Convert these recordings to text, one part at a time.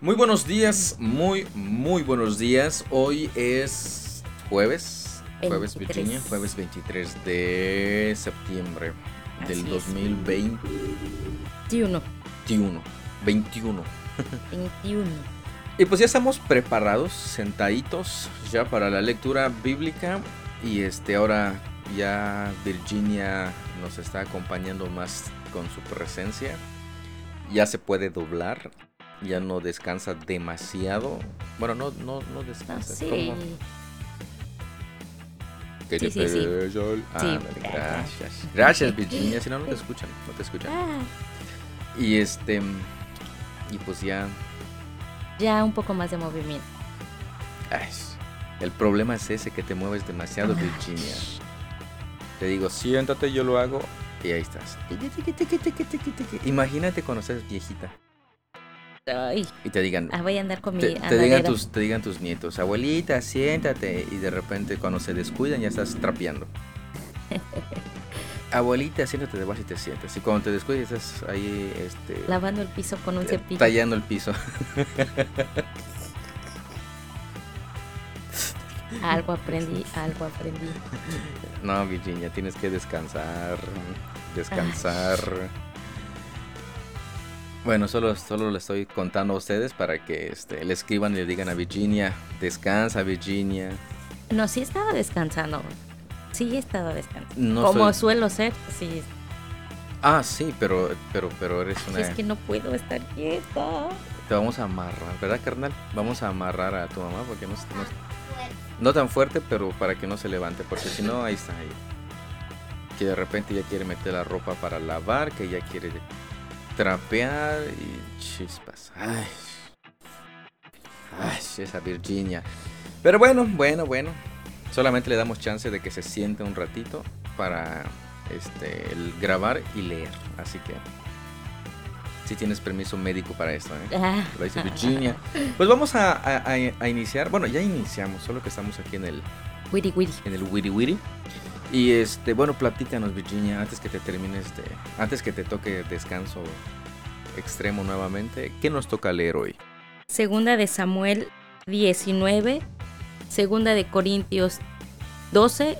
Muy buenos días, muy, muy buenos días. Hoy es jueves, jueves 23. Virginia, jueves 23 de septiembre del Así es. 2021. 21. 21. 21. Y pues ya estamos preparados, sentaditos ya para la lectura bíblica. Y este ahora ya Virginia nos está acompañando más con su presencia. Ya se puede doblar. Ya no descansa demasiado. Bueno, no, no, no Ah, descansa. es sí. que Sí, te sí, sí. pegue sol. Sí. Ándale, gracias. Gracias, Virginia. Si no, no te escuchan. No te escuchan. Ah, Y este. Y pues ya. ya un poco más de movimiento. Ay, el problema es ese que te mueves demasiado, Virginia. Te digo, siéntate, yo lo hago. Y ahí estás. Imagínate cuando seas viejita Ay, y te digan, ah, voy a andar con mi te, te digan tus, te digan tus nietos, abuelita, siéntate. Y de repente cuando se descuidan ya estás trapeando. Abuelita, siéntate debajo y te sientas. Y cuando te descuidas estás ahí, este, lavando el piso con un eh, cepillo. tallando el piso. Algo aprendí, algo aprendí. No, Virginia, tienes que descansar. Descansar. Bueno, solo, solo le estoy contando a ustedes para que este, le escriban y le digan a Virginia, descansa Virginia. No, sí estaba descansando. Sí estaba descansando. No Como soy- suelo ser, sí. Ah, sí, pero, pero, pero eres Ay, una... Es que no puedo estar quieta. Te vamos a amarrar, ¿verdad, carnal? Vamos a amarrar a tu mamá porque no, no, no tan fuerte, pero para que no se levante, porque si no, ahí está ahí. Que de repente ya quiere meter la ropa para lavar, que ya quiere trapear y chispas. Ay, ay, esa Virginia. Pero bueno, bueno, bueno. Solamente le damos chance de que se siente un ratito para este el grabar y leer. Así que si tienes permiso médico para esto, ¿eh? Ah, Lo dice Virginia. Pues vamos a, a- a- a iniciar. Bueno, ya iniciamos, solo que estamos aquí en el, wiri wiri. en el Wiri Wiri. Y este, bueno, platícanos, Virginia, antes que te termines de. Antes que te toque descanso extremo nuevamente, ¿qué nos toca leer hoy? Segunda de Samuel 19, Segunda de Corintios 12,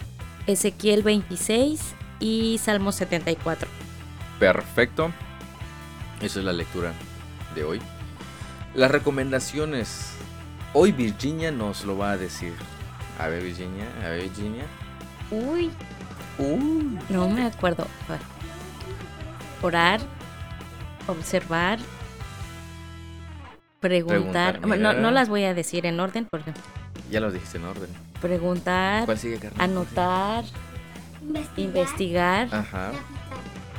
Ezequiel 26 y Salmo 74. Perfecto. Esa es la lectura de hoy. Las recomendaciones. Hoy Virginia nos lo va a decir. A ver, Virginia, a ver, Virginia. Uy, Uh, no me acuerdo. Orar, observar, preguntar. Preguntar, Bueno, no, no las voy a decir en orden porque ya lo dijiste en orden. preguntar, ¿Cuál sigue, carnal? anotar, investigar, Ajá.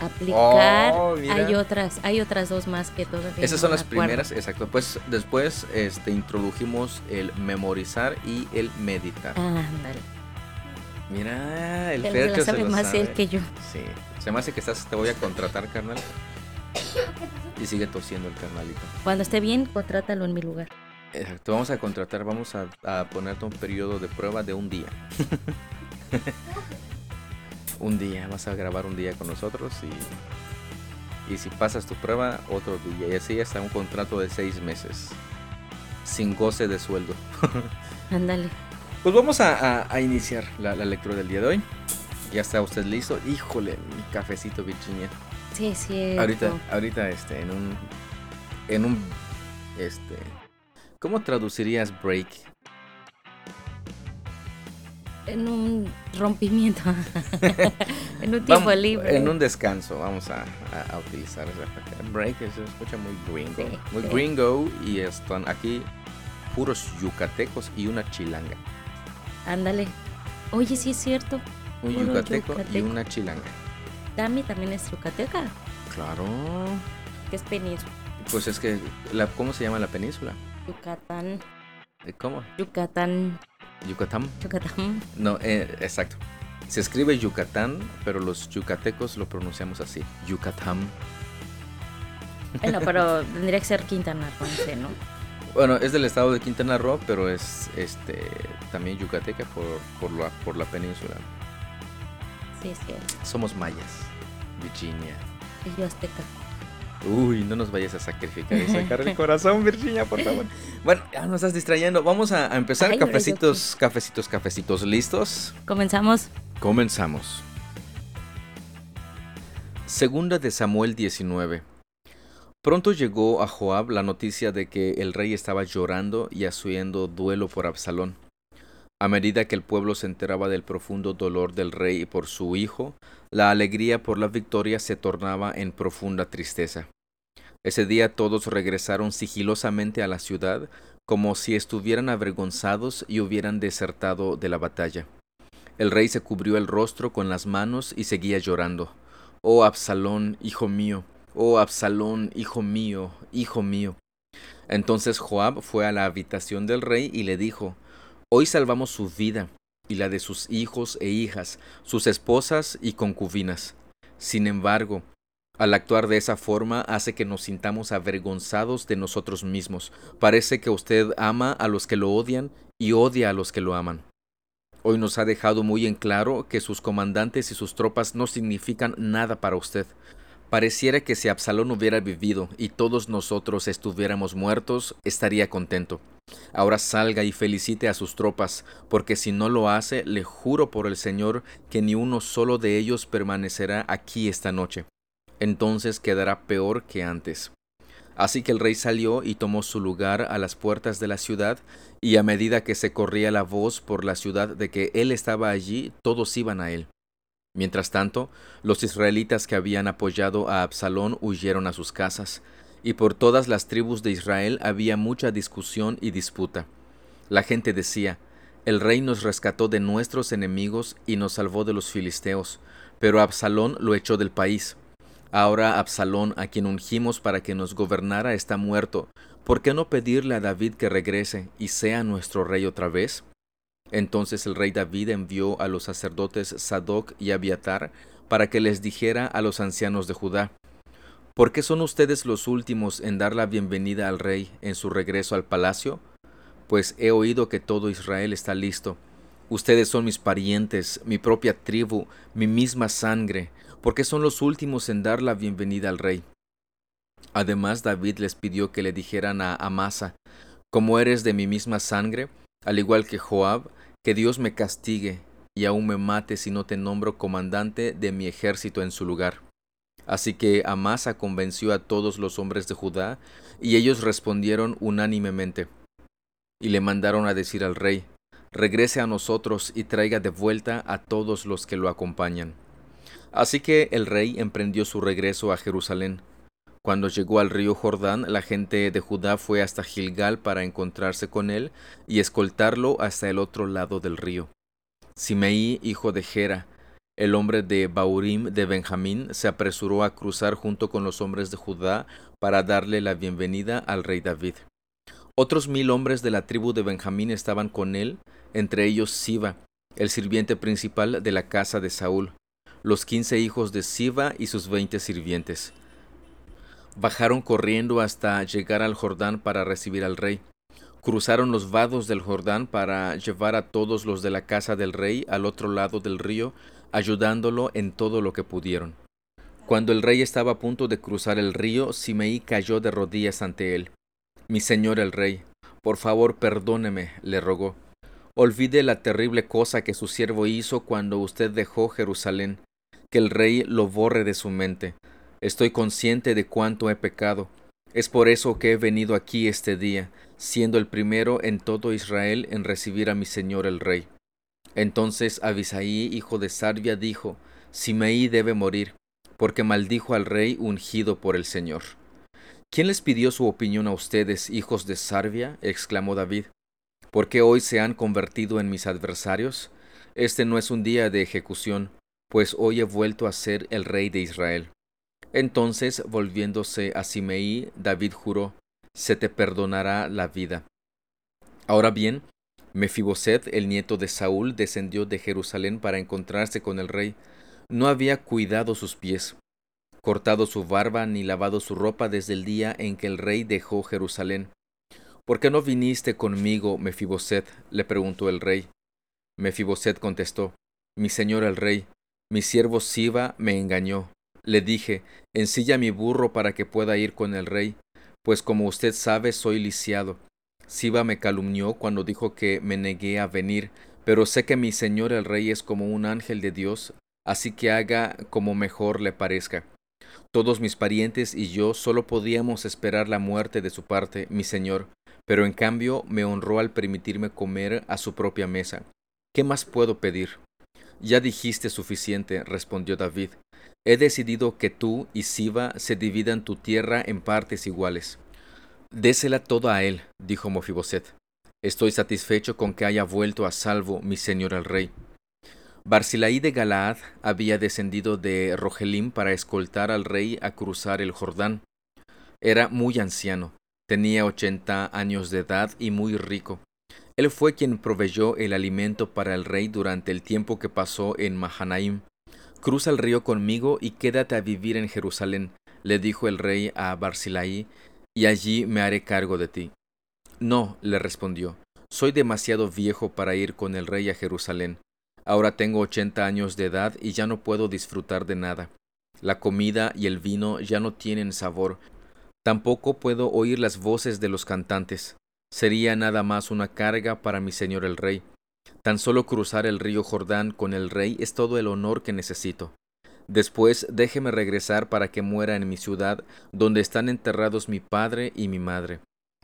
aplicar. Oh, hay otras, hay otras dos más que todavía. Esas no son las acuerdo. primeras, exacto. Pues después este, introdujimos el memorizar y el meditar. Ándale. Mira, el Él se Fercho la se sabe lo más sabe. él que yo. Sí, se me hace que estás, te voy a contratar, carnal. Y sigue tosiendo el carnalito. Cuando esté bien, contrátalo en mi lugar. Exacto, vamos a contratar, vamos a, a ponerte un periodo de prueba de un día. un día, vas a grabar un día con nosotros y, y si pasas tu prueba, otro día. Y así hasta un contrato de seis meses. Sin goce de sueldo. Ándale. Pues vamos a, a- a iniciar la, la lectura del día de hoy. Ya está usted listo. Híjole, mi cafecito Virginia. Sí, es cierto. Ahorita, ahorita este, en un. En un. Este. ¿Cómo traducirías break? En un rompimiento. en un tiempo Vamos, libre. En un descanso, vamos a, a- a utilizar esa. Break se escucha muy gringo. Sí, muy sí. gringo y están aquí puros yucatecos y una chilanga. Ándale. Oye, sí es cierto. Un yucateco, y una chilanga. Dami también es yucateca. Claro. Que es península. Pues es que, la, ¿cómo se llama la península? Yucatán. Eh, ¿Cómo? Yucatán. Yucatán. Yucatán. No, eh, exacto. Se escribe Yucatán, pero los yucatecos lo pronunciamos así. Yucatán. Bueno, pero tendría que ser Quintana Roo, no sé, ¿no? Bueno, es del estado de Quintana Roo, pero es este también yucateca por, por, la, por la península. Sí, es cierto. Somos mayas, Virginia. Y yo azteca. Uy, no nos vayas a sacrificar y sacar el corazón, Virginia, por favor. Bueno, ya nos estás distrayendo. Vamos a, a empezar. Ay, cafecitos, cafecitos, cafecitos. ¿Listos? Comenzamos. Comenzamos. Segunda de Samuel 19. Pronto llegó a Joab la noticia de que el rey estaba llorando y haciendo duelo por Absalón. A medida que el pueblo se enteraba del profundo dolor del rey por su hijo, la alegría por la victoria se tornaba en profunda tristeza. Ese día todos regresaron sigilosamente a la ciudad, como si estuvieran avergonzados y hubieran desertado de la batalla. El rey se cubrió el rostro con las manos y seguía llorando. Oh Absalón, hijo mío, oh Absalón, hijo mío, hijo mío. Entonces Joab fue a la habitación del rey y le dijo, Hoy salvamos su vida y la de sus hijos e hijas, sus esposas y concubinas. Sin embargo, al actuar de esa forma hace que nos sintamos avergonzados de nosotros mismos. Parece que usted ama a los que lo odian y odia a los que lo aman. Hoy nos ha dejado muy en claro que sus comandantes y sus tropas no significan nada para usted. Pareciera que si Absalón hubiera vivido y todos nosotros estuviéramos muertos, estaría contento. Ahora salga y felicite a sus tropas, porque si no lo hace, le juro por el Señor que ni uno solo de ellos permanecerá aquí esta noche. Entonces quedará peor que antes. Así que el rey salió y tomó su lugar a las puertas de la ciudad, y a medida que se corría la voz por la ciudad de que él estaba allí, todos iban a él. Mientras tanto, los israelitas que habían apoyado a Absalón huyeron a sus casas, y por todas las tribus de Israel había mucha discusión y disputa. La gente decía, El rey nos rescató de nuestros enemigos y nos salvó de los filisteos, pero Absalón lo echó del país. Ahora Absalón, a quien ungimos para que nos gobernara, está muerto. ¿Por qué no pedirle a David que regrese y sea nuestro rey otra vez? Entonces el rey David envió a los sacerdotes Sadoc y Abiatar para que les dijera a los ancianos de Judá, ¿Por qué son ustedes los últimos en dar la bienvenida al rey en su regreso al palacio? Pues he oído que todo Israel está listo. Ustedes son mis parientes, mi propia tribu, mi misma sangre. ¿Por qué son los últimos en dar la bienvenida al rey? Además David les pidió que le dijeran a Amasa, como eres de mi misma sangre, al igual que Joab, que Dios me castigue y aún me mate si no te nombro comandante de mi ejército en su lugar. Así que Amasa convenció a todos los hombres de Judá, y ellos respondieron unánimemente. Y le mandaron a decir al rey, regrese a nosotros y traiga de vuelta a todos los que lo acompañan. Así que el rey emprendió su regreso a Jerusalén. Cuando llegó al río Jordán, la gente de Judá fue hasta Gilgal para encontrarse con él y escoltarlo hasta el otro lado del río. Simeí, hijo de Gera, el hombre de Baurim de Benjamín, se apresuró a cruzar junto con los hombres de Judá para darle la bienvenida al rey David. Otros mil hombres de la tribu de Benjamín estaban con él, entre ellos Siba, el sirviente principal de la casa de Saúl, los quince hijos de Siba y sus veinte sirvientes bajaron corriendo hasta llegar al Jordán para recibir al rey. Cruzaron los vados del Jordán para llevar a todos los de la casa del rey al otro lado del río, ayudándolo en todo lo que pudieron. Cuando el rey estaba a punto de cruzar el río, Simeí cayó de rodillas ante él. Mi señor el rey, por favor perdóneme, le rogó. Olvide la terrible cosa que su siervo hizo cuando usted dejó Jerusalén, que el rey lo borre de su mente, Estoy consciente de cuánto he pecado. Es por eso que he venido aquí este día, siendo el primero en todo Israel en recibir a mi señor el rey. Entonces Abisaí, hijo de Sarvia, dijo, Simeí debe morir, porque maldijo al rey ungido por el Señor. ¿Quién les pidió su opinión a ustedes, hijos de Sarvia? exclamó David. ¿Por qué hoy se han convertido en mis adversarios? Este no es un día de ejecución, pues hoy he vuelto a ser el rey de Israel. Entonces, volviéndose a Simeí, David juró, se te perdonará la vida. Ahora bien, Mefiboset, el nieto de Saúl, descendió de Jerusalén para encontrarse con el rey. No había cuidado sus pies, cortado su barba ni lavado su ropa desde el día en que el rey dejó Jerusalén. ¿Por qué no viniste conmigo, Mefiboset? le preguntó el rey. Mefiboset contestó, Mi señor el rey, mi siervo Siba me engañó Le dije, ensilla mi burro para que pueda ir con el rey, pues como usted sabe soy lisiado. Siba me calumnió cuando dijo que me negué a venir, pero sé que mi señor el rey es como un ángel de Dios, así que haga como mejor le parezca. Todos mis parientes y yo solo podíamos esperar la muerte de su parte, mi señor, pero en cambio me honró al permitirme comer a su propia mesa. ¿Qué más puedo pedir? Ya dijiste suficiente, respondió David. He decidido que tú y Siba se dividan tu tierra en partes iguales. Désela toda a él, dijo Mofiboset. Estoy satisfecho con que haya vuelto a salvo mi señor el rey. Barcilaí de Galaad había descendido de Rogelim para escoltar al rey a cruzar el Jordán. Era muy anciano, tenía ochenta años de edad y muy rico. Él fue quien proveyó el alimento para el rey durante el tiempo que pasó en Mahanaim. Cruza el río conmigo y quédate a vivir en Jerusalén, le dijo el rey a Barcilaí, y allí me haré cargo de ti. No, le respondió, soy demasiado viejo para ir con el rey a Jerusalén. Ahora tengo ochenta años de edad y ya no puedo disfrutar de nada. La comida y el vino ya no tienen sabor. Tampoco puedo oír las voces de los cantantes. Sería nada más una carga para mi señor el rey. Tan solo cruzar el río Jordán con el rey es todo el honor que necesito. Después déjeme regresar para que muera en mi ciudad, donde están enterrados mi padre y mi madre.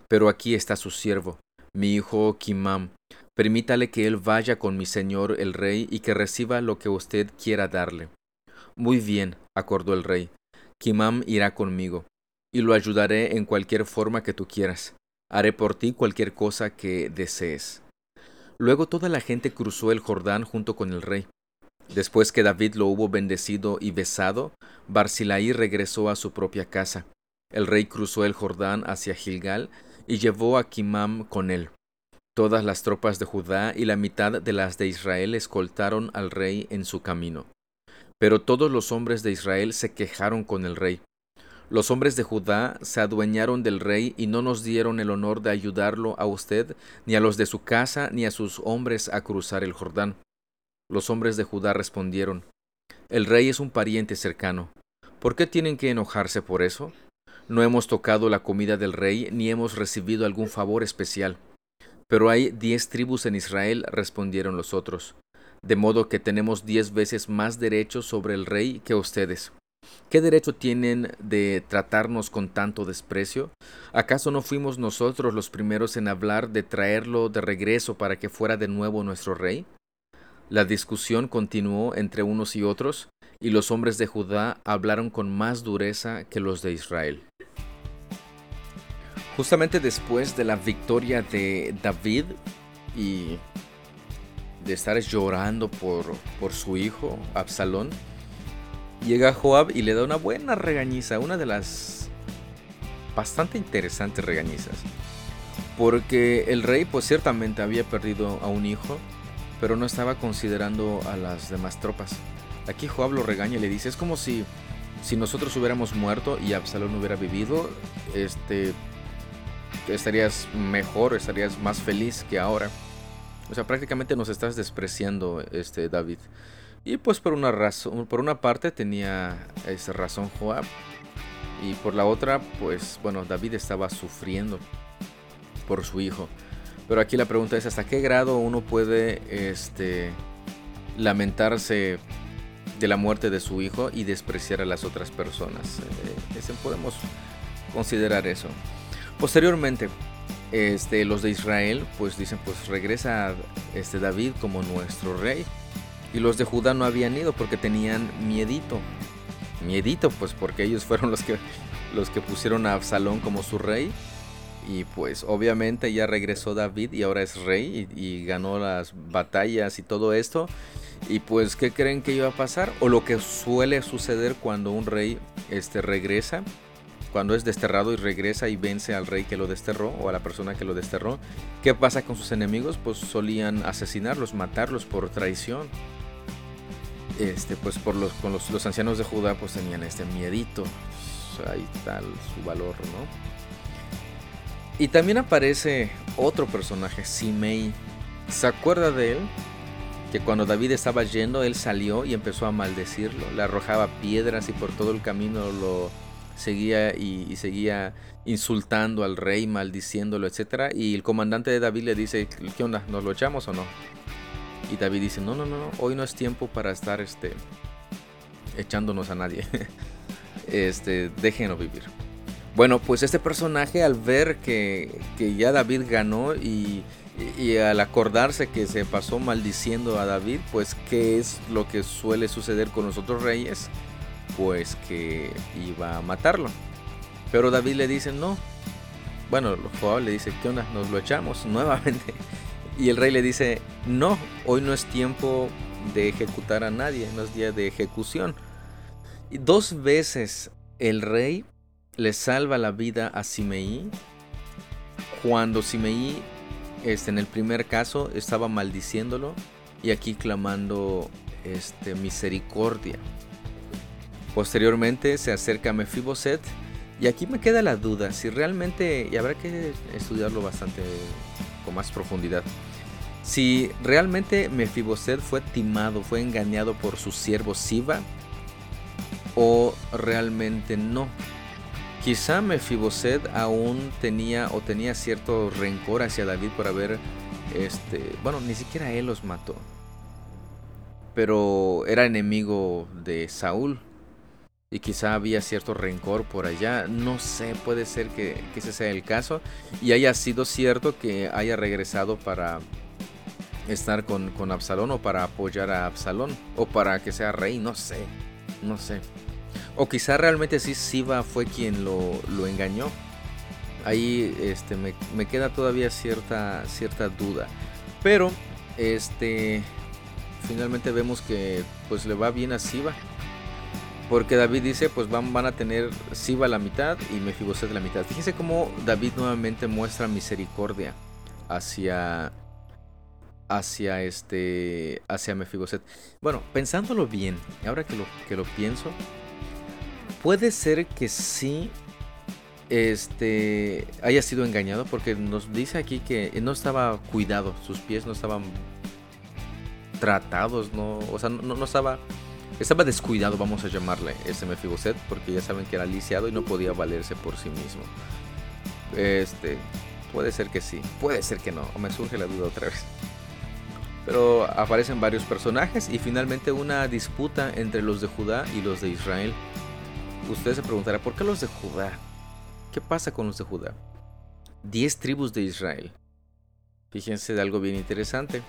Pero aquí está su siervo, mi hijo Kimam. Permítale que él vaya con mi señor el rey y que reciba lo que usted quiera darle. Muy bien, acordó el rey. Kimam irá conmigo, y lo ayudaré en cualquier forma que tú quieras. Haré por ti cualquier cosa que desees. Luego toda la gente cruzó el Jordán junto con el rey. Después que David lo hubo bendecido y besado, Barcilaí regresó a su propia casa. El rey cruzó el Jordán hacia Gilgal y llevó a Kimam con él. Todas las tropas de Judá y la mitad de las de Israel escoltaron al rey en su camino. Pero todos los hombres de Israel se quejaron con el rey. Los hombres de Judá se adueñaron del rey y no nos dieron el honor de ayudarlo a usted, ni a los de su casa, ni a sus hombres a cruzar el Jordán. Los hombres de Judá respondieron, El rey es un pariente cercano. ¿Por qué tienen que enojarse por eso? No hemos tocado la comida del rey, ni hemos recibido algún favor especial. Pero hay diez tribus en Israel, respondieron los otros, de modo que tenemos diez veces más derechos sobre el rey que ustedes. ¿Qué derecho tienen de tratarnos con tanto desprecio? ¿Acaso no fuimos nosotros los primeros en hablar de traerlo de regreso para que fuera de nuevo nuestro rey? La discusión continuó entre unos y otros, y los hombres de Judá hablaron con más dureza que los de Israel. Justamente después de la victoria de David y de estar llorando por, por su hijo, Absalón, llega Joab y le da una buena regañiza, una de las bastante interesantes regañizas. Porque el rey pues ciertamente había perdido a un hijo, pero no estaba considerando a las demás tropas. Aquí Joab lo regaña y le dice, es como si, si nosotros hubiéramos muerto y Absalón hubiera vivido, este, estarías mejor, estarías más feliz que ahora. O sea, prácticamente nos estás despreciando, este David. Y pues por una razón, por una parte tenía esa razón Joab y por la otra, pues bueno, David estaba sufriendo por su hijo. Pero aquí la pregunta es hasta qué grado uno puede este, lamentarse de la muerte de su hijo y despreciar a las otras personas. Eh, podemos considerar eso. Posteriormente, este, los de Israel pues dicen pues regresa este David como nuestro rey. Y los de Judá no habían ido porque tenían miedito. Miedito pues porque ellos fueron los que, los que pusieron a Absalón como su rey y pues obviamente ya regresó David y ahora es rey y, ganó las batallas y todo esto. Y pues, ¿qué creen que iba a pasar? O lo que suele suceder cuando un rey este, regresa, cuando es desterrado y regresa y vence al rey que lo desterró o a la persona que lo desterró. ¿Qué pasa con sus enemigos? Pues solían asesinarlos, matarlos por traición. Este, pues por los, con los, los ancianos de Judá pues tenían este miedito. Ahí está su valor, ¿no? Y también aparece otro personaje, Simei. ¿Se acuerda de él? que cuando David estaba yendo, él salió y empezó a maldecirlo, le arrojaba piedras y por todo el camino lo seguía y, seguía insultando al rey, maldiciéndolo, etc. Y el comandante de David le dice, ¿qué onda? ¿Nos lo echamos o no? Y David dice, no, no, no, hoy no es tiempo para estar este, echándonos a nadie. este, déjenlo vivir. Bueno, pues este personaje al ver que, que ya David ganó y y, al acordarse que se pasó maldiciendo a David, pues qué es lo que suele suceder con los otros reyes, pues que iba a matarlo. Pero David le dice, no. Bueno, Joab le dice, ¿qué onda? Nos lo echamos nuevamente. Y el rey le dice, no, hoy no es tiempo de ejecutar a nadie, no es día de ejecución. Y dos veces el rey le salva la vida a Simeí cuando Simeí este, en el primer caso estaba maldiciéndolo y aquí clamando este, misericordia. Posteriormente se acerca Mefiboset y aquí me queda la duda si realmente, y habrá que estudiarlo bastante con más profundidad, si realmente Mefiboset fue timado, fue engañado por su siervo Siba o realmente no. Quizá Mefiboset aún tenía o tenía cierto rencor hacia David por haber, este, bueno, ni siquiera él los mató, pero era enemigo de Saúl y quizá había cierto rencor por allá. No sé, puede ser que, ese sea el caso y haya sido cierto que haya regresado para estar con, con Absalón o para apoyar a Absalón o para que sea rey, no sé, no sé. O quizá realmente sí Siva fue quien lo, engañó. Ahí este, me, queda todavía cierta, cierta duda. Pero este finalmente vemos que pues le va bien a Siva. Porque David dice, pues van, van a tener Siva la mitad y Mefiboset la mitad. Fíjense cómo David nuevamente muestra misericordia hacia hacia este hacia Mefiboset. Bueno, pensándolo bien, ahora que lo que lo pienso, puede ser que sí este haya sido engañado porque nos dice aquí que no estaba cuidado, sus pies no estaban tratados, no, o sea, no, estaba estaba descuidado, vamos a llamarle ese Mefiboset, porque ya saben que era lisiado y no podía valerse por sí mismo. Este, puede ser que sí, puede ser que no, me surge la duda otra vez. Pero aparecen varios personajes y finalmente una disputa entre los de Judá y los de Israel Ustedes se preguntarán, ¿por qué los de Judá? ¿Qué pasa con los de Judá? Diez tribus de Israel. Fíjense de algo bien interesante.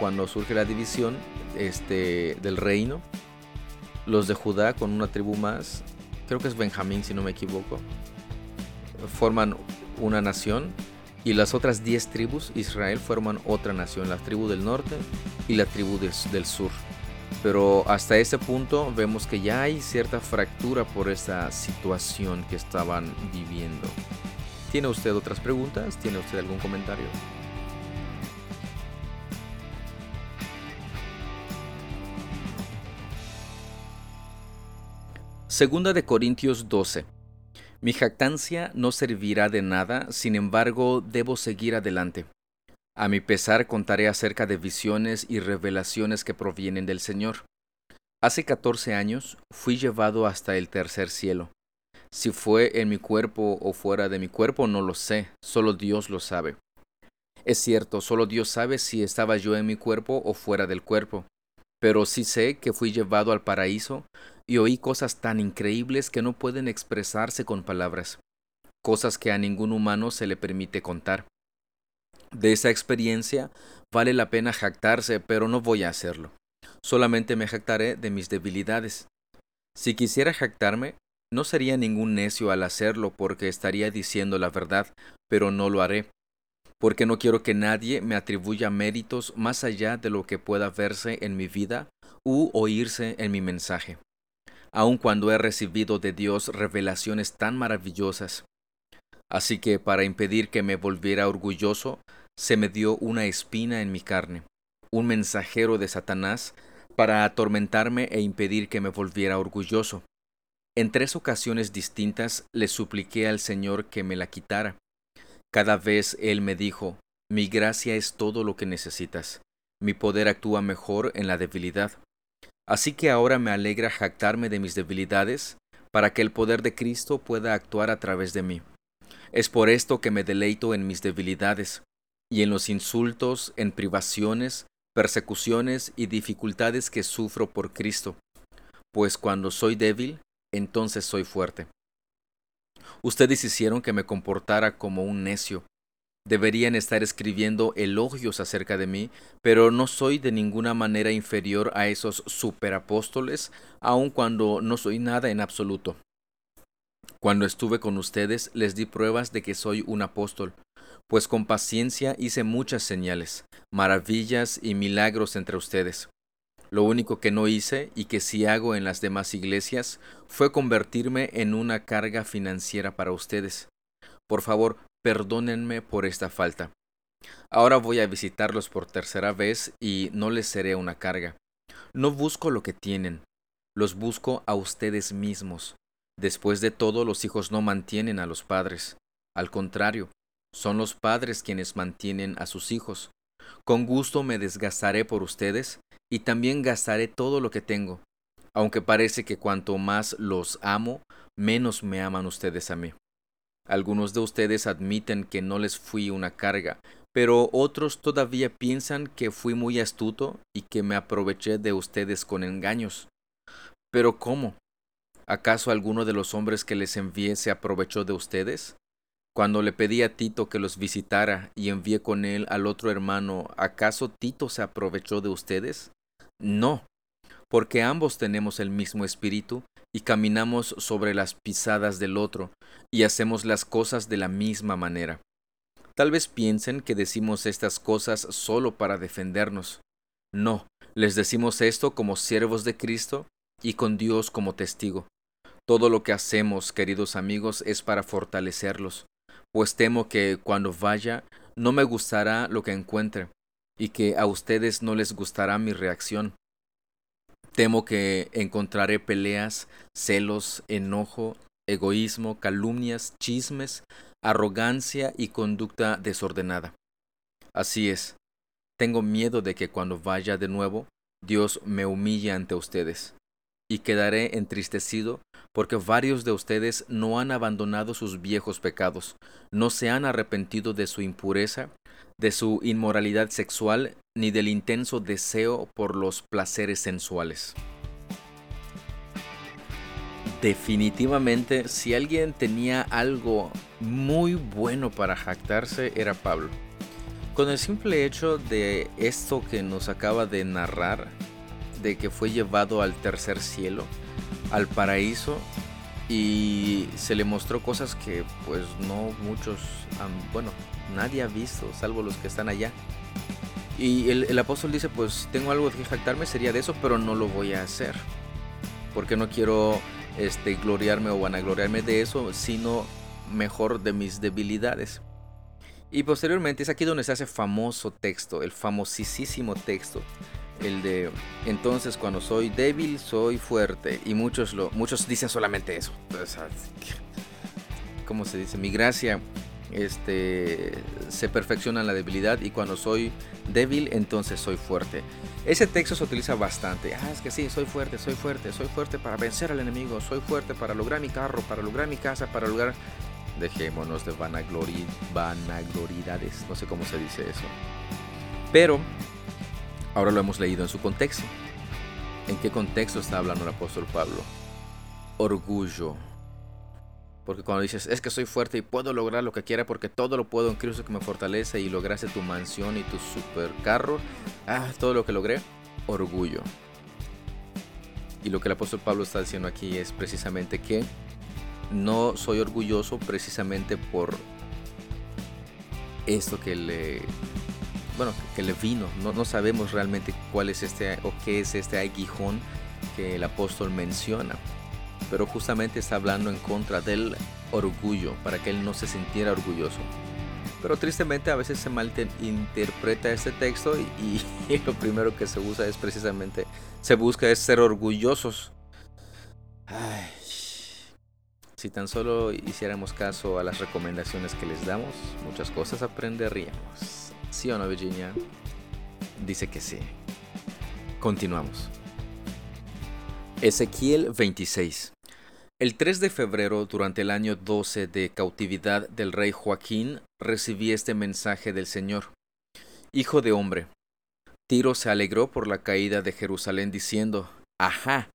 Cuando surge la división este, del reino, los de Judá con una tribu más, creo que es Benjamín si no me equivoco, forman una nación y las otras diez tribus, Israel, forman otra nación, la tribu del norte y la tribu del sur. Pero hasta ese punto vemos que ya hay cierta fractura por esta situación que estaban viviendo. ¿Tiene usted otras preguntas? ¿Tiene usted algún comentario? Segunda de Corintios 12. Mi jactancia no servirá de nada, sin embargo debo seguir adelante a mi pesar contaré acerca de visiones y revelaciones que provienen del Señor. Hace catorce años fui llevado hasta el tercer cielo. Si fue en mi cuerpo o fuera de mi cuerpo no lo sé, solo Dios lo sabe. Es cierto, solo Dios sabe si estaba yo en mi cuerpo o fuera del cuerpo, pero sí sé que fui llevado al paraíso y oí cosas tan increíbles que no pueden expresarse con palabras, cosas que a ningún humano se le permite contar. De esa experiencia vale la pena jactarse, pero no voy a hacerlo. Solamente me jactaré de mis debilidades. Si quisiera jactarme, no sería ningún necio al hacerlo porque estaría diciendo la verdad, pero no lo haré, porque no quiero que nadie me atribuya méritos más allá de lo que pueda verse en mi vida u oírse en mi mensaje, aun cuando he recibido de Dios revelaciones tan maravillosas. Así que para impedir que me volviera orgulloso, se me dio una espina en mi carne, un mensajero de Satanás para atormentarme e impedir que me volviera orgulloso. En tres ocasiones distintas le supliqué al Señor que me la quitara. Cada vez Él me dijo, mi gracia es todo lo que necesitas, Mi poder actúa mejor en la debilidad. Así que ahora me alegra jactarme de mis debilidades, para que el poder de Cristo pueda actuar a través de mí. Es por esto que me deleito en mis debilidades, y en los insultos, en privaciones, persecuciones y dificultades que sufro por Cristo, pues cuando soy débil, entonces soy fuerte. Ustedes hicieron que me comportara como un necio. Deberían estar escribiendo elogios acerca de mí, pero no soy de ninguna manera inferior a esos superapóstoles, aun cuando no soy nada en absoluto. Cuando estuve con ustedes les di pruebas de que soy un apóstol, pues con paciencia hice muchas señales, maravillas y milagros entre ustedes. Lo único que no hice y que sí hago en las demás iglesias fue convertirme en una carga financiera para ustedes. Por favor, perdónenme por esta falta. Ahora voy a visitarlos por tercera vez y no les seré una carga. No busco lo que tienen, los busco a ustedes mismos. Después de todo, los hijos no mantienen a los padres. Al contrario, son los padres quienes mantienen a sus hijos. Con gusto me desgastaré por ustedes y también gastaré todo lo que tengo, aunque parece que cuanto más los amo, menos me aman ustedes a mí. Algunos de ustedes admiten que no les fui una carga, pero otros todavía piensan que fui muy astuto y que me aproveché de ustedes con engaños. Pero ¿cómo? ¿Acaso alguno de los hombres que les envié se aprovechó de ustedes? Cuando le pedí a Tito que los visitara y envié con él al otro hermano, ¿acaso Tito se aprovechó de ustedes? No, porque ambos tenemos el mismo espíritu y caminamos sobre las pisadas del otro y hacemos las cosas de la misma manera. Tal vez piensen que decimos estas cosas solo para defendernos. No, les decimos esto como siervos de Cristo y con Dios como testigo. Todo lo que hacemos, queridos amigos, es para fortalecerlos pues temo que cuando vaya no me gustará lo que encuentre, y que a ustedes no les gustará mi reacción. Temo que encontraré peleas, celos, enojo, egoísmo, calumnias, chismes, arrogancia y conducta desordenada. Así es, tengo miedo de que cuando vaya de nuevo, Dios me humille ante ustedes y quedaré entristecido porque varios de ustedes no han abandonado sus viejos pecados, no se han arrepentido de su impureza, de su inmoralidad sexual, ni del intenso deseo por los placeres sensuales. Definitivamente, si alguien tenía algo muy bueno para jactarse, era Pablo. Con el simple hecho de esto que nos acaba de narrar, de que fue llevado al tercer cielo, al paraíso, y se le mostró cosas que pues no muchos, bueno, nadie ha visto, salvo los que están allá. Y el, apóstol dice, pues tengo algo que jactarme, sería de eso, pero no lo voy a hacer. Porque no quiero este, gloriarme o vanagloriarme de eso, sino mejor de mis debilidades. Y posteriormente es aquí donde se hace famoso texto, el famosísimo texto el de entonces cuando soy débil soy fuerte y muchos lo muchos dicen solamente eso. Cómo se dice mi gracia este se perfecciona en la debilidad y cuando soy débil entonces soy fuerte. Ese texto se utiliza bastante. Ah es que sí soy fuerte soy fuerte soy fuerte para vencer al enemigo soy fuerte para lograr mi carro para lograr mi casa para lograr dejémonos de vanaglori vanagloridades no sé cómo se dice eso. Pero Ahora lo hemos leído en su contexto. ¿En qué contexto está hablando el apóstol Pablo? Orgullo. Porque cuando dices, es que soy fuerte y puedo lograr lo que quiera porque todo lo puedo en Cristo que me fortalece y lograste tu mansión y tu supercarro, ah, todo lo que logré, orgullo. Y lo que el apóstol Pablo está diciendo aquí es precisamente que no soy orgulloso precisamente por esto que le bueno, que le vino. No, no sabemos realmente cuál es este o qué es este aguijón que el apóstol menciona. Pero justamente está hablando en contra del orgullo, para que él no se sintiera orgulloso. Pero tristemente a veces se malinterpreta este texto y, y, lo primero que se usa es precisamente, se busca es ser orgullosos. Ay, si tan solo hiciéramos caso a las recomendaciones que les damos, muchas cosas aprenderíamos. ¿Sí o no, Virginia? dice que sí. Continuamos. Ezequiel 26. El 3 de febrero, durante el año 12 de cautividad del rey Joaquín, recibí este mensaje del Señor. Hijo de hombre, Tiro se alegró por la caída de Jerusalén diciendo, Ajá,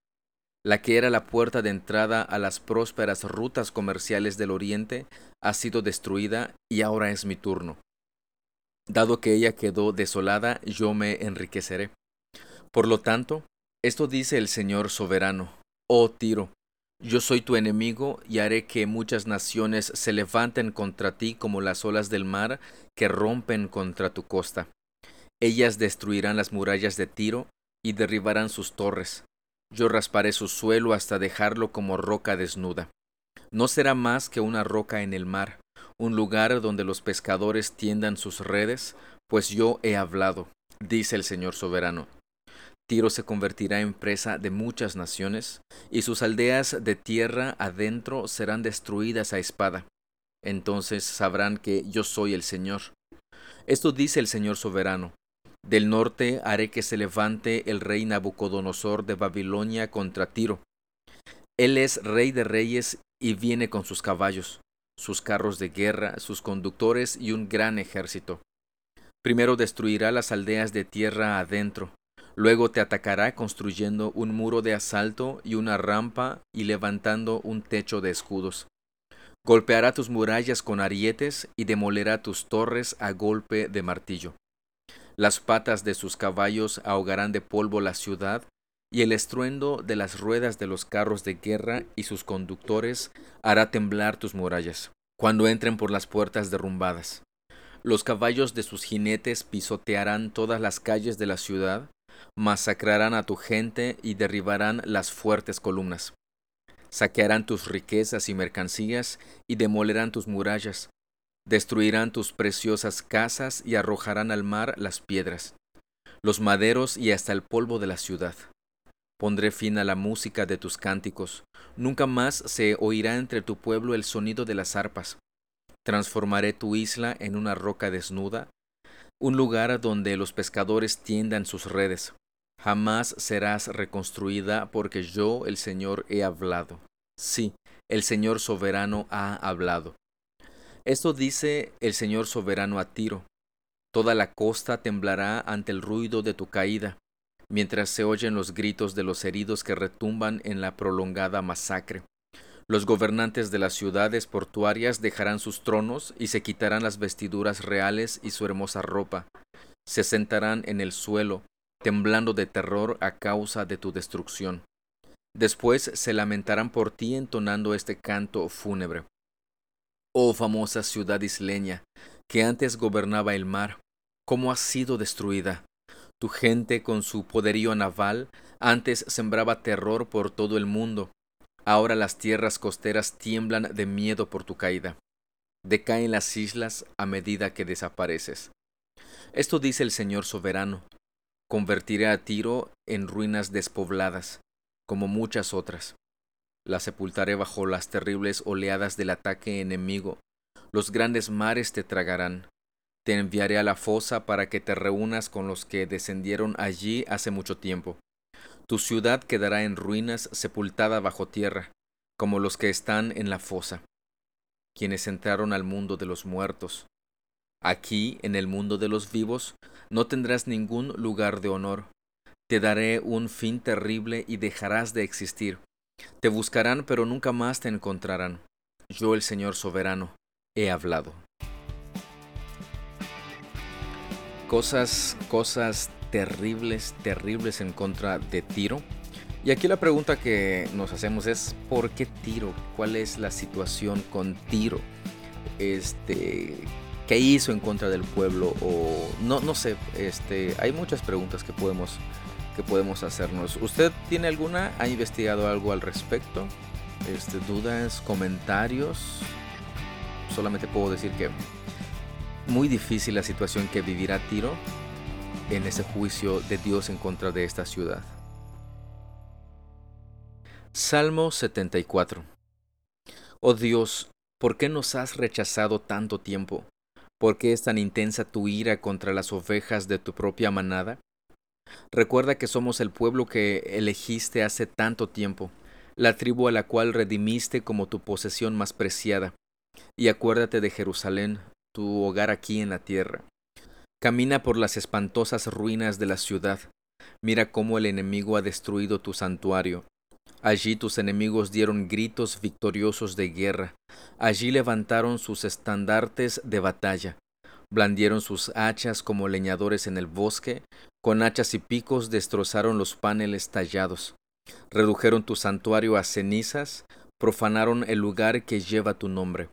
la que era la puerta de entrada a las prósperas rutas comerciales del Oriente, ha sido destruida y ahora es mi turno. Dado que ella quedó desolada, yo me enriqueceré. Por lo tanto, esto dice el Señor soberano, oh Tiro, yo soy tu enemigo y haré que muchas naciones se levanten contra ti como las olas del mar que rompen contra tu costa. Ellas destruirán las murallas de Tiro y derribarán sus torres. Yo rasparé su suelo hasta dejarlo como roca desnuda. No será más que una roca en el mar, un lugar donde los pescadores tiendan sus redes, pues yo he hablado, dice el Señor soberano. Tiro se convertirá en presa de muchas naciones, y sus aldeas de tierra adentro serán destruidas a espada. Entonces sabrán que yo soy el Señor. Esto dice el Señor soberano. Del norte haré que se levante el rey Nabucodonosor de Babilonia contra Tiro. Él es rey de reyes y viene con sus caballos, sus carros de guerra, sus conductores y un gran ejército. Primero destruirá las aldeas de tierra adentro, Luego te atacará construyendo un muro de asalto y una rampa y levantando un techo de escudos. Golpeará tus murallas con arietes y demolerá tus torres a golpe de martillo. Las patas de sus caballos ahogarán de polvo la ciudad, y el estruendo de las ruedas de los carros de guerra y sus conductores hará temblar tus murallas, cuando entren por las puertas derrumbadas. Los caballos de sus jinetes pisotearán todas las calles de la ciudad, masacrarán a tu gente y derribarán las fuertes columnas. Saquearán tus riquezas y mercancías y demolerán tus murallas. Destruirán tus preciosas casas y arrojarán al mar las piedras, los maderos y hasta el polvo de la ciudad. Pondré fin a la música de tus cánticos. Nunca más se oirá entre tu pueblo el sonido de las arpas. Transformaré tu isla en una roca desnuda, un lugar donde los pescadores tiendan sus redes. Jamás serás reconstruida porque yo, el Señor, he hablado. Sí, el Señor soberano ha hablado. Esto dice el Señor soberano a Tiro. Toda la costa temblará ante el ruido de tu caída, mientras se oyen los gritos de los heridos que retumban en la prolongada masacre. Los gobernantes de las ciudades portuarias dejarán sus tronos y se quitarán las vestiduras reales y su hermosa ropa. Se sentarán en el suelo, temblando de terror a causa de tu destrucción. Después se lamentarán por ti entonando este canto fúnebre. Oh famosa ciudad isleña, que antes gobernaba el mar, ¿cómo has sido destruida? Tu gente con su poderío naval antes sembraba terror por todo el mundo, Ahora las tierras costeras tiemblan de miedo por tu caída. Decaen las islas a medida que desapareces. Esto dice el Señor soberano. Convertiré a Tiro en ruinas despobladas, como muchas otras. La sepultaré bajo las terribles oleadas del ataque enemigo. Los grandes mares te tragarán. Te enviaré a la fosa para que te reúnas con los que descendieron allí hace mucho tiempo. Tu ciudad quedará en ruinas, sepultada bajo tierra, como los que están en la fosa, quienes entraron al mundo de los muertos. Aquí, en el mundo de los vivos, no tendrás ningún lugar de honor. Te daré un fin terrible y dejarás de existir. Te buscarán, pero nunca más te encontrarán. Yo, el Señor soberano, he hablado. Cosas, cosas terribles, terribles en contra de Tiro. Y aquí la pregunta que nos hacemos es ¿por qué Tiro? ¿Cuál es la situación con Tiro? Este, ¿qué hizo en contra del pueblo? O no, no sé, este, hay muchas preguntas que podemos que podemos hacernos. ¿Usted tiene alguna? ¿Ha investigado algo al respecto? Este, dudas, comentarios. Solamente puedo decir que muy difícil la situación que vivirá Tiro en ese juicio de Dios en contra de esta ciudad. Salmo 74 Oh Dios, ¿por qué nos has rechazado tanto tiempo? ¿Por qué es tan intensa tu ira contra las ovejas de tu propia manada? Recuerda que somos el pueblo que elegiste hace tanto tiempo, la tribu a la cual redimiste como tu posesión más preciada. Y acuérdate de Jerusalén, tu hogar aquí en la tierra. Camina por las espantosas ruinas de la ciudad. Mira cómo el enemigo ha destruido tu santuario. Allí tus enemigos dieron gritos victoriosos de guerra. Allí levantaron sus estandartes de batalla. Blandieron sus hachas como leñadores en el bosque. Con hachas y picos destrozaron los paneles tallados. Redujeron tu santuario a cenizas. Profanaron el lugar que lleva tu nombre.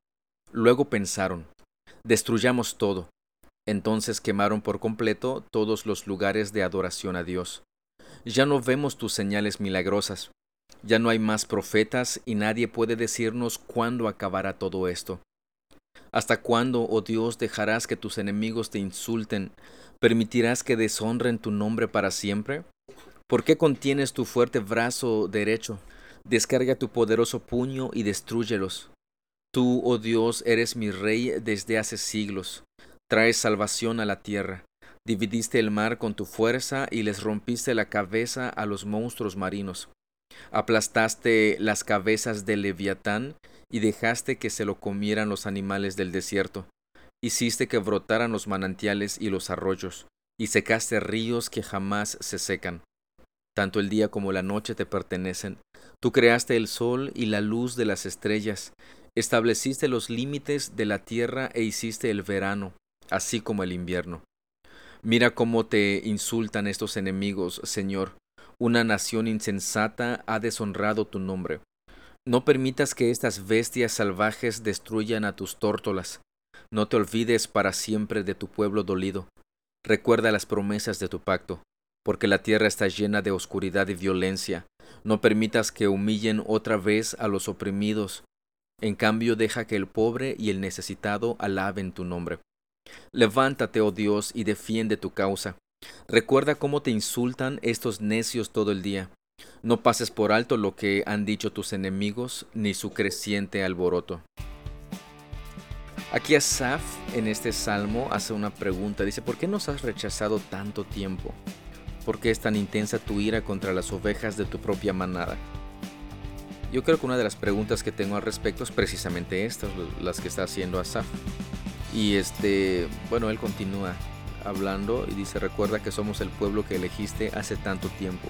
Luego pensaron, destruyamos todo. Entonces quemaron por completo todos los lugares de adoración a Dios. Ya no vemos tus señales milagrosas. Ya no hay más profetas y nadie puede decirnos cuándo acabará todo esto. ¿Hasta cuándo, oh Dios, dejarás que tus enemigos te insulten? ¿Permitirás que deshonren tu nombre para siempre? ¿Por qué contienes tu fuerte brazo derecho? Descarga tu poderoso puño y destruyelos. Tú, oh Dios, eres mi rey desde hace siglos. Traes salvación a la tierra. Dividiste el mar con tu fuerza y les rompiste la cabeza a los monstruos marinos. Aplastaste las cabezas del leviatán y dejaste que se lo comieran los animales del desierto. Hiciste que brotaran los manantiales y los arroyos, y secaste ríos que jamás se secan. Tanto el día como la noche te pertenecen. Tú creaste el sol y la luz de las estrellas, estableciste los límites de la tierra e hiciste el verano, así como el invierno. Mira cómo te insultan estos enemigos, Señor, una nación insensata ha deshonrado tu nombre. No permitas que estas bestias salvajes destruyan a tus tórtolas. No te olvides para siempre de tu pueblo dolido. Recuerda las promesas de tu pacto, porque la tierra está llena de oscuridad y violencia. No permitas que humillen otra vez a los oprimidos. En cambio, deja que el pobre y el necesitado alaben tu nombre. Levántate, oh Dios, y defiende tu causa. Recuerda cómo te insultan estos necios todo el día. No pases por alto lo que han dicho tus enemigos, ni su creciente alboroto. Aquí Asaf en este salmo hace una pregunta. Dice, ¿por qué nos has rechazado tanto tiempo? ¿Por qué es tan intensa tu ira contra las ovejas de tu propia manada? Yo creo que una de las preguntas que tengo al respecto es precisamente estas, las que está haciendo Asaf. Y este, bueno, él continúa hablando y dice, recuerda que somos el pueblo que elegiste hace tanto tiempo.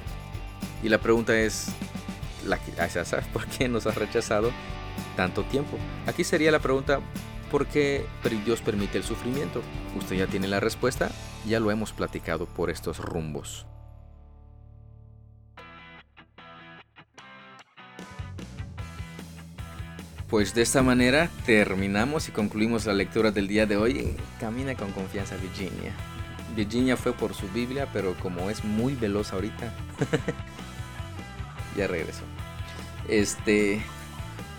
Y la pregunta es, la ¿por qué nos has rechazado tanto tiempo? Aquí sería la pregunta, ¿por qué Dios permite el sufrimiento? Usted ya tiene la respuesta, ya lo hemos platicado por estos rumbos. Pues de esta manera terminamos y concluimos la lectura del día de hoy. Camina con confianza Virginia. Virginia fue por su Biblia, pero como es muy veloz ahorita, ya regresó. Este,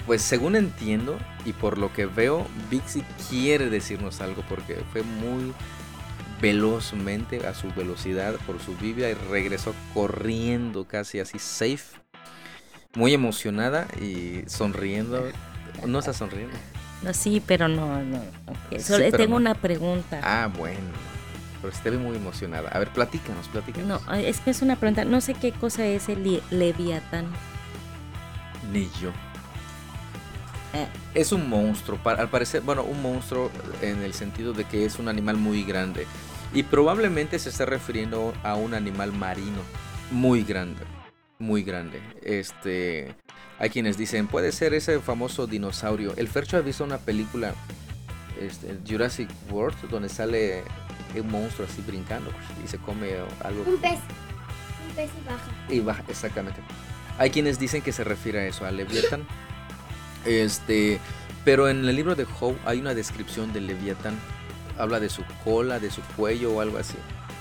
pues según entiendo y por lo que veo, Vixie quiere decirnos algo porque fue muy velozmente a su velocidad por su Biblia y regresó corriendo casi así safe, muy emocionada y sonriendo no está sonriendo. No, sí, pero no, no. tengo una pregunta. Ah, bueno. Pero se ve muy emocionada. A ver, platícanos, platícanos. No, es que es una pregunta. No sé qué cosa es el leviatán. Ni yo. Eh. Es un monstruo, al parecer, bueno, un monstruo en el sentido de que es un animal muy grande. Y probablemente se está refiriendo a un animal marino muy grande. Muy grande. Este. Hay quienes dicen, puede ser ese famoso dinosaurio. El Fercho ha visto una película, este, Jurassic World, donde sale un monstruo así brincando y se come algo. Un pez. Un pez y baja. Y baja, exactamente. Hay quienes dicen que se refiere a eso, a Leviathan. Este, pero en el libro de Howe hay una descripción del Leviathan. Habla de su cola, de su cuello o algo así.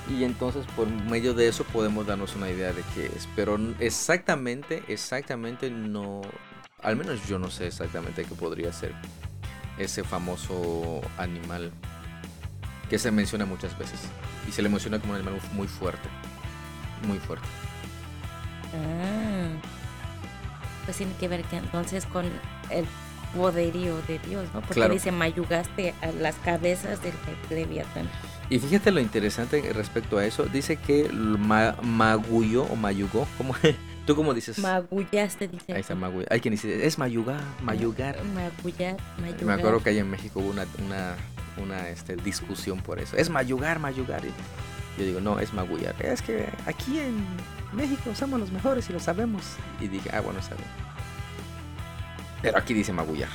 Y entonces por medio de eso podemos darnos una idea de qué es. Pero exactamente, exactamente no... Al menos yo no sé exactamente qué podría ser ese famoso animal que se menciona muchas veces. Y se le menciona como un animal muy fuerte. Muy fuerte. Ah. Pues tiene que ver que entonces con el poderío de Dios, ¿no? Porque Claro. dice, mayugaste a las cabezas del leviatán. Y fíjate lo interesante respecto a eso. Dice que ma- magulló o mayugó. ¿Cómo? ¿Tú cómo dices? Magullaste, dice. Ahí está magulló. Hay quien dice, es mayugar, mayugar. Magullar, mayugar. Me acuerdo que ahí en México hubo una, una, una este, discusión por eso. Es mayugar, mayugar. Y yo digo, no, es magullar. Es que aquí en México somos los mejores y lo sabemos. Y dije, ah, bueno, está bien. Pero aquí dice magullar.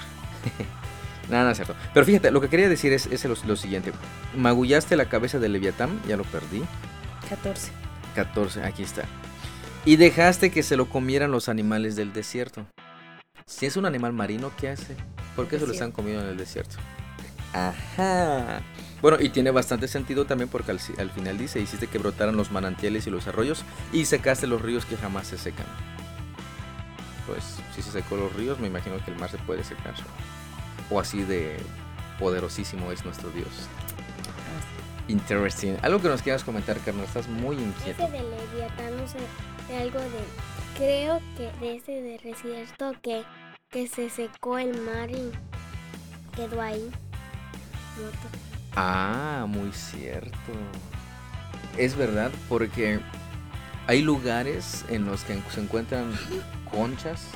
Nada, no es cierto. Pero fíjate, lo que quería decir es, es lo, lo siguiente. Magullaste la cabeza del Leviatán, ya lo perdí. 14. 14, aquí está. Y dejaste que se lo comieran los animales del desierto. Si es un animal marino, ¿qué hace? ¿Por qué se lo están comiendo en el desierto? Ajá. Bueno, y tiene bastante sentido también porque al, al final dice, hiciste que brotaran los manantiales y los arroyos y secaste los ríos que jamás se secan. Pues si se secó los ríos, me imagino que el mar se puede secar. O así de poderosísimo es nuestro Dios. Interesting. Algo que nos quieras comentar, Carmen, estás muy inquieto. Ese de Leviatán, no sé, de algo de. Creo que de ese de desierto que, que se secó el mar y quedó ahí. muerto. Ah, muy cierto. Es verdad, porque hay lugares en los que se encuentran conchas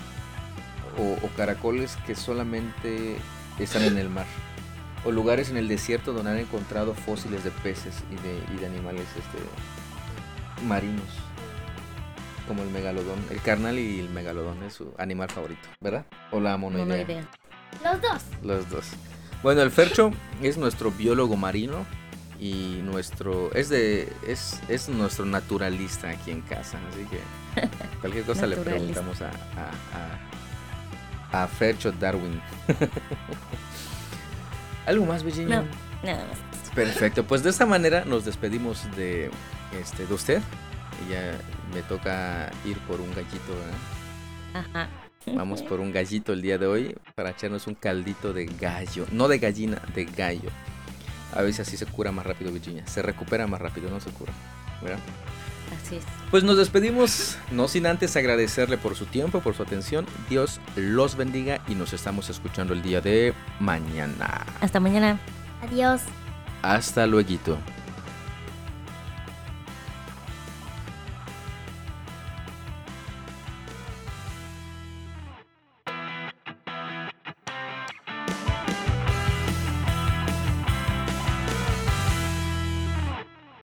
o, o caracoles que solamente están en el mar. O lugares en el desierto donde han encontrado fósiles de peces y de, y de animales este, marinos. Como el megalodón. El carnal y el megalodón es su animal favorito, ¿verdad? O la monoidea. Monoidea. Los dos. Los dos. Bueno, el Fercho es nuestro biólogo marino y nuestro es de es, es nuestro naturalista aquí en casa, así que cualquier cosa le preguntamos a a, a, a Fercho Darwin. ¿Algo más, Virginia? No, nada más. Perfecto, pues de esta manera nos despedimos de este de usted. Y ya me toca ir por un gallito, ¿verdad? Ajá. Vamos por un gallito el día de hoy para echarnos un caldito de gallo. No de gallina, de gallo. A veces así se cura más rápido, Virginia. Se recupera más rápido, no se cura. ¿verdad? Así es. Pues nos despedimos, no sin antes agradecerle por su tiempo, por su atención. Dios los bendiga y nos estamos escuchando el día de mañana. Hasta mañana. Adiós. Hasta luego.